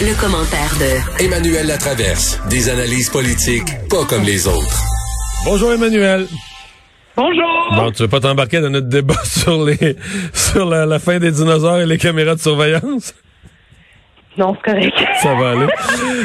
Le, commentaire de Emmanuel Latraverse. Des analyses politiques pas comme les autres. Bonjour Emmanuel. Bonjour. Bon, tu veux pas t'embarquer dans notre débat sur les sur la, la fin des dinosaures et les caméras de surveillance? Non, c'est correct. Ça va aller.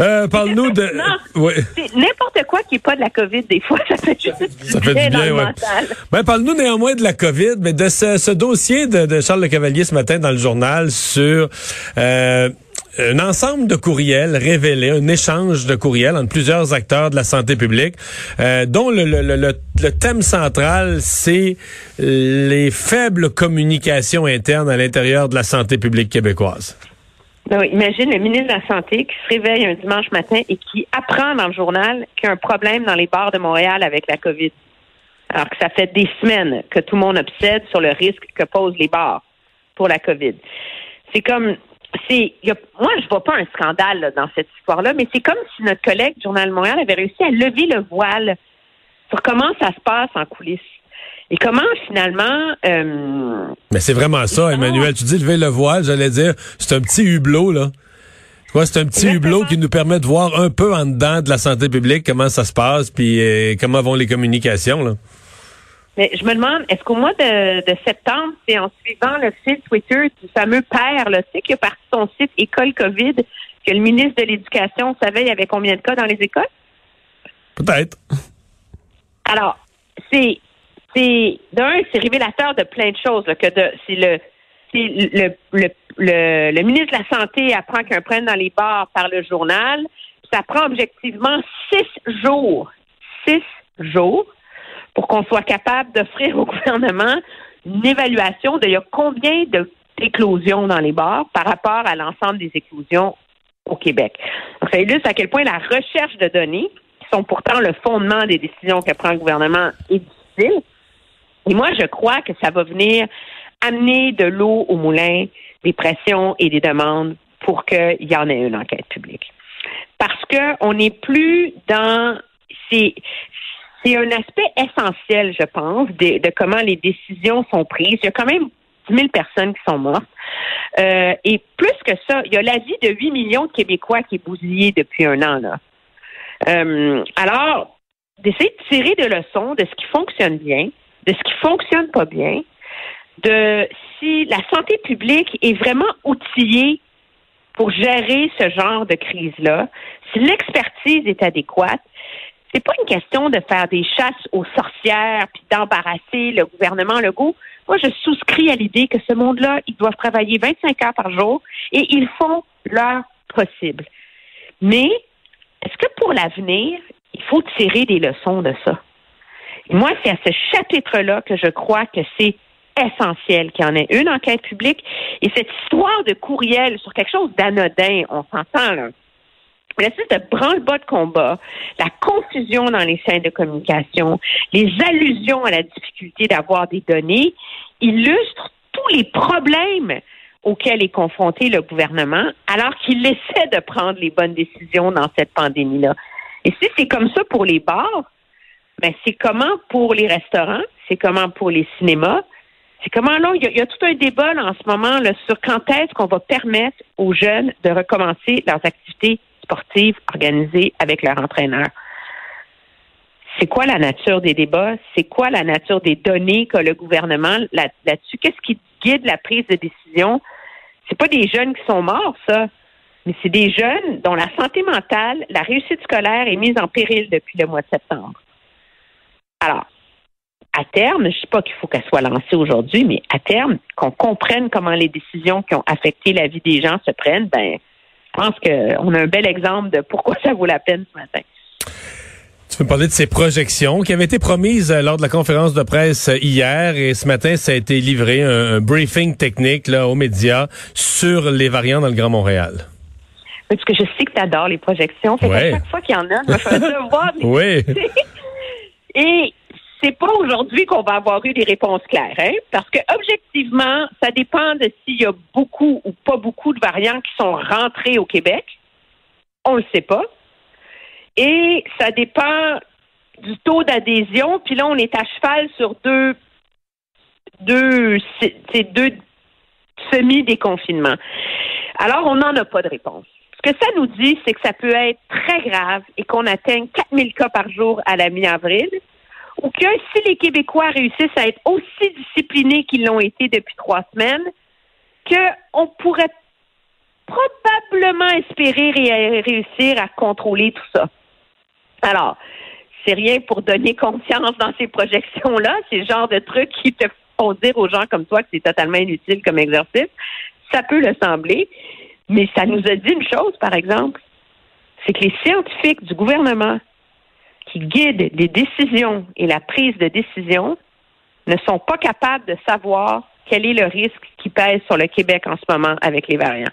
Euh, Parle-nous de. Non, Ouais. c'est n'importe quoi qui n'est pas de la COVID, des fois, ça fait juste Ça fait bien du dans bien, le ouais. mental. Ben, parle-nous néanmoins de la COVID, mais de ce, ce dossier de, de Charles Le Cavalier ce matin dans le journal sur euh, un ensemble de courriels révélés, un échange de courriels entre plusieurs acteurs de la santé publique, euh, dont le, le, le, le- thème central, c'est les faibles communications internes à l'intérieur de la santé publique québécoise. Ben oui, imagine le ministre de la Santé qui se réveille un dimanche matin et qui apprend dans le journal qu'il y a un problème dans les bars de Montréal avec la COVID. Alors que ça fait des semaines que tout le monde obsède sur le risque que posent les bars pour la COVID. C'est comme, c'est, y a- moi je vois pas un scandale là, dans cette histoire-là, mais c'est comme si notre collègue du Journal de Montréal avait réussi à lever le voile sur comment ça se passe en coulisses. Et comment finalement euh, Mais c'est vraiment ça, Emmanuel. Tu dis lever le voile, j'allais dire, c'est un petit hublot, là. Que c'est un petit Exactement. hublot qui nous permet de voir un peu en dedans de la santé publique comment ça se passe, puis euh, comment vont les communications, là. Mais je me demande, est-ce qu'au mois de, de septembre, c'est en suivant le fil Twitter du fameux père, là, tu sais, qui a parti son site École COVID, que le ministre de l'Éducation savait il y avait combien de cas dans les écoles? Peut-être. Alors, c'est, c'est, d'un, c'est révélateur de plein de choses, là, que de, c'est le, c'est le, le, le, le ministre de la Santé apprend qu'un prenne dans les bars par le journal. Ça prend objectivement six jours, six jours, pour qu'on soit capable d'offrir au gouvernement une évaluation de combien d'éclosions dans les bars par rapport à l'ensemble des éclosions au Québec. Donc, ça illustre à quel point la recherche de données, qui sont pourtant le fondement des décisions que prend le gouvernement, est difficile. Et moi, je crois que ça va venir amener de l'eau au moulin, des pressions et des demandes pour qu'il y en ait une enquête publique. Parce qu'on n'est plus dans... C'est, c'est un aspect essentiel, je pense, de, de comment les décisions sont prises. Il y a quand même 10 000 personnes qui sont mortes. Euh, et plus que ça, il y a la vie de 8 millions de Québécois qui est bousillée depuis un an. Là. Euh, alors, d'essayer de tirer des leçons de ce qui fonctionne bien, de ce qui fonctionne pas bien, de si la santé publique est vraiment outillée pour gérer ce genre de crise-là, si l'expertise est adéquate, c'est pas une question de faire des chasses aux sorcières puis d'embarrasser le gouvernement Legault. Moi, je souscris à l'idée que ce monde-là, ils doivent travailler 25 heures par jour et ils font leur possible. Mais est-ce que pour l'avenir, il faut tirer des leçons de ça? Moi, c'est à ce chapitre-là que je crois que c'est essentiel qu'il y en ait une enquête publique. Et cette histoire de courriel sur quelque chose d'anodin, on s'entend là. L'espèce de branle-bas de combat, la confusion dans les chaînes de communication, les allusions à la difficulté d'avoir des données, illustrent tous les problèmes auxquels est confronté le gouvernement, alors qu'il essaie de prendre les bonnes décisions dans cette pandémie-là. Et si c'est comme ça pour les bars, ben c'est comment pour les restaurants, c'est comment pour les cinémas, c'est comment là, il y, y a tout un débat là, en ce moment là, sur quand est-ce qu'on va permettre aux jeunes de recommencer leurs activités sportives organisées avec leur entraîneur. C'est quoi la nature des débats? C'est quoi la nature des données qu'a le gouvernement là- là-dessus? Qu'est-ce qui guide la prise de décision? C'est pas des jeunes qui sont morts, ça, mais c'est des jeunes dont la santé mentale, la réussite scolaire est mise en péril depuis le mois de septembre. Alors, à terme, je ne dis pas qu'il faut qu'elle soit lancée aujourd'hui, mais à terme, qu'on comprenne comment les décisions qui ont affecté la vie des gens se prennent, ben, je pense qu'on a un bel exemple de pourquoi ça vaut la peine ce matin. Tu peux me parler de ces projections qui avaient été promises euh, lors de la conférence de presse euh, hier et ce matin, ça a été livré, un, un briefing technique là, aux médias sur les variants dans le Grand Montréal. Parce que je sais que tu adores les projections. Fait Ouais. qu'à chaque fois qu'il y en a, je me fais ça voir. mais- Oui. Et c'est pas aujourd'hui qu'on va avoir eu des réponses claires, hein? Parce que objectivement, ça dépend de s'il y a beaucoup ou pas beaucoup de variants qui sont rentrés au Québec. On le sait pas. Et ça dépend du taux d'adhésion. Puis là, on est à cheval sur deux, deux, deux semi-déconfinements. Alors, on n'en a pas de réponse. Ce que ça nous dit, c'est que ça peut être très grave et qu'on atteigne 4000 cas par jour à la mi-avril, ou que si les Québécois réussissent à être aussi disciplinés qu'ils l'ont été depuis trois semaines, qu'on pourrait probablement espérer ré- réussir à contrôler tout ça. Alors, c'est rien pour donner confiance dans ces projections-là. C'est le genre de trucs qui te font dire aux gens comme toi que c'est totalement inutile comme exercice. Ça peut le sembler, mais ça nous a dit une chose, par exemple, c'est que les scientifiques du gouvernement qui guident les décisions et la prise de décision ne sont pas capables de savoir quel est le risque qui pèse sur le Québec en ce moment avec les variants.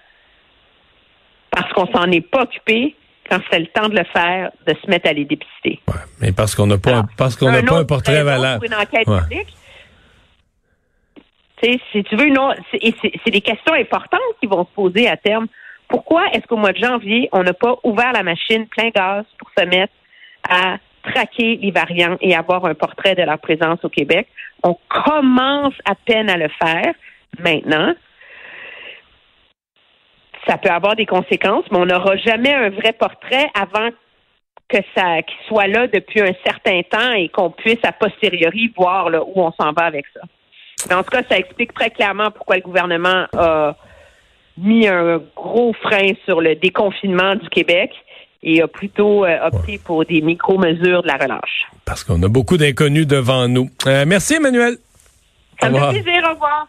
Parce qu'on s'en est pas occupé quand c'était le temps de le faire, de se mettre à les dépister. Ouais, mais parce qu'on n'a pas, Alors, parce qu'on n'a pas un portrait valable. pour une enquête Ouais. publique. Tu sais, si tu veux, non, c'est et c'est- c'est des questions importantes qui vont se poser à terme. Pourquoi est-ce qu'au mois de janvier, on n'a pas ouvert la machine plein gaz pour se mettre à traquer les variants et avoir un portrait de leur présence au Québec? On commence à peine à le faire maintenant. Ça peut avoir des conséquences, mais on n'aura jamais un vrai portrait avant que ça soit là depuis un certain temps et qu'on puisse a posteriori voir où on s'en va avec ça. En tout cas, ça explique très clairement pourquoi le gouvernement a mis un gros frein sur le déconfinement du Québec et a plutôt euh, opté pour des micro-mesures de la relâche. Parce qu'on a beaucoup d'inconnus devant nous. Euh, merci, Emmanuel. Ça me fait plaisir. Au revoir.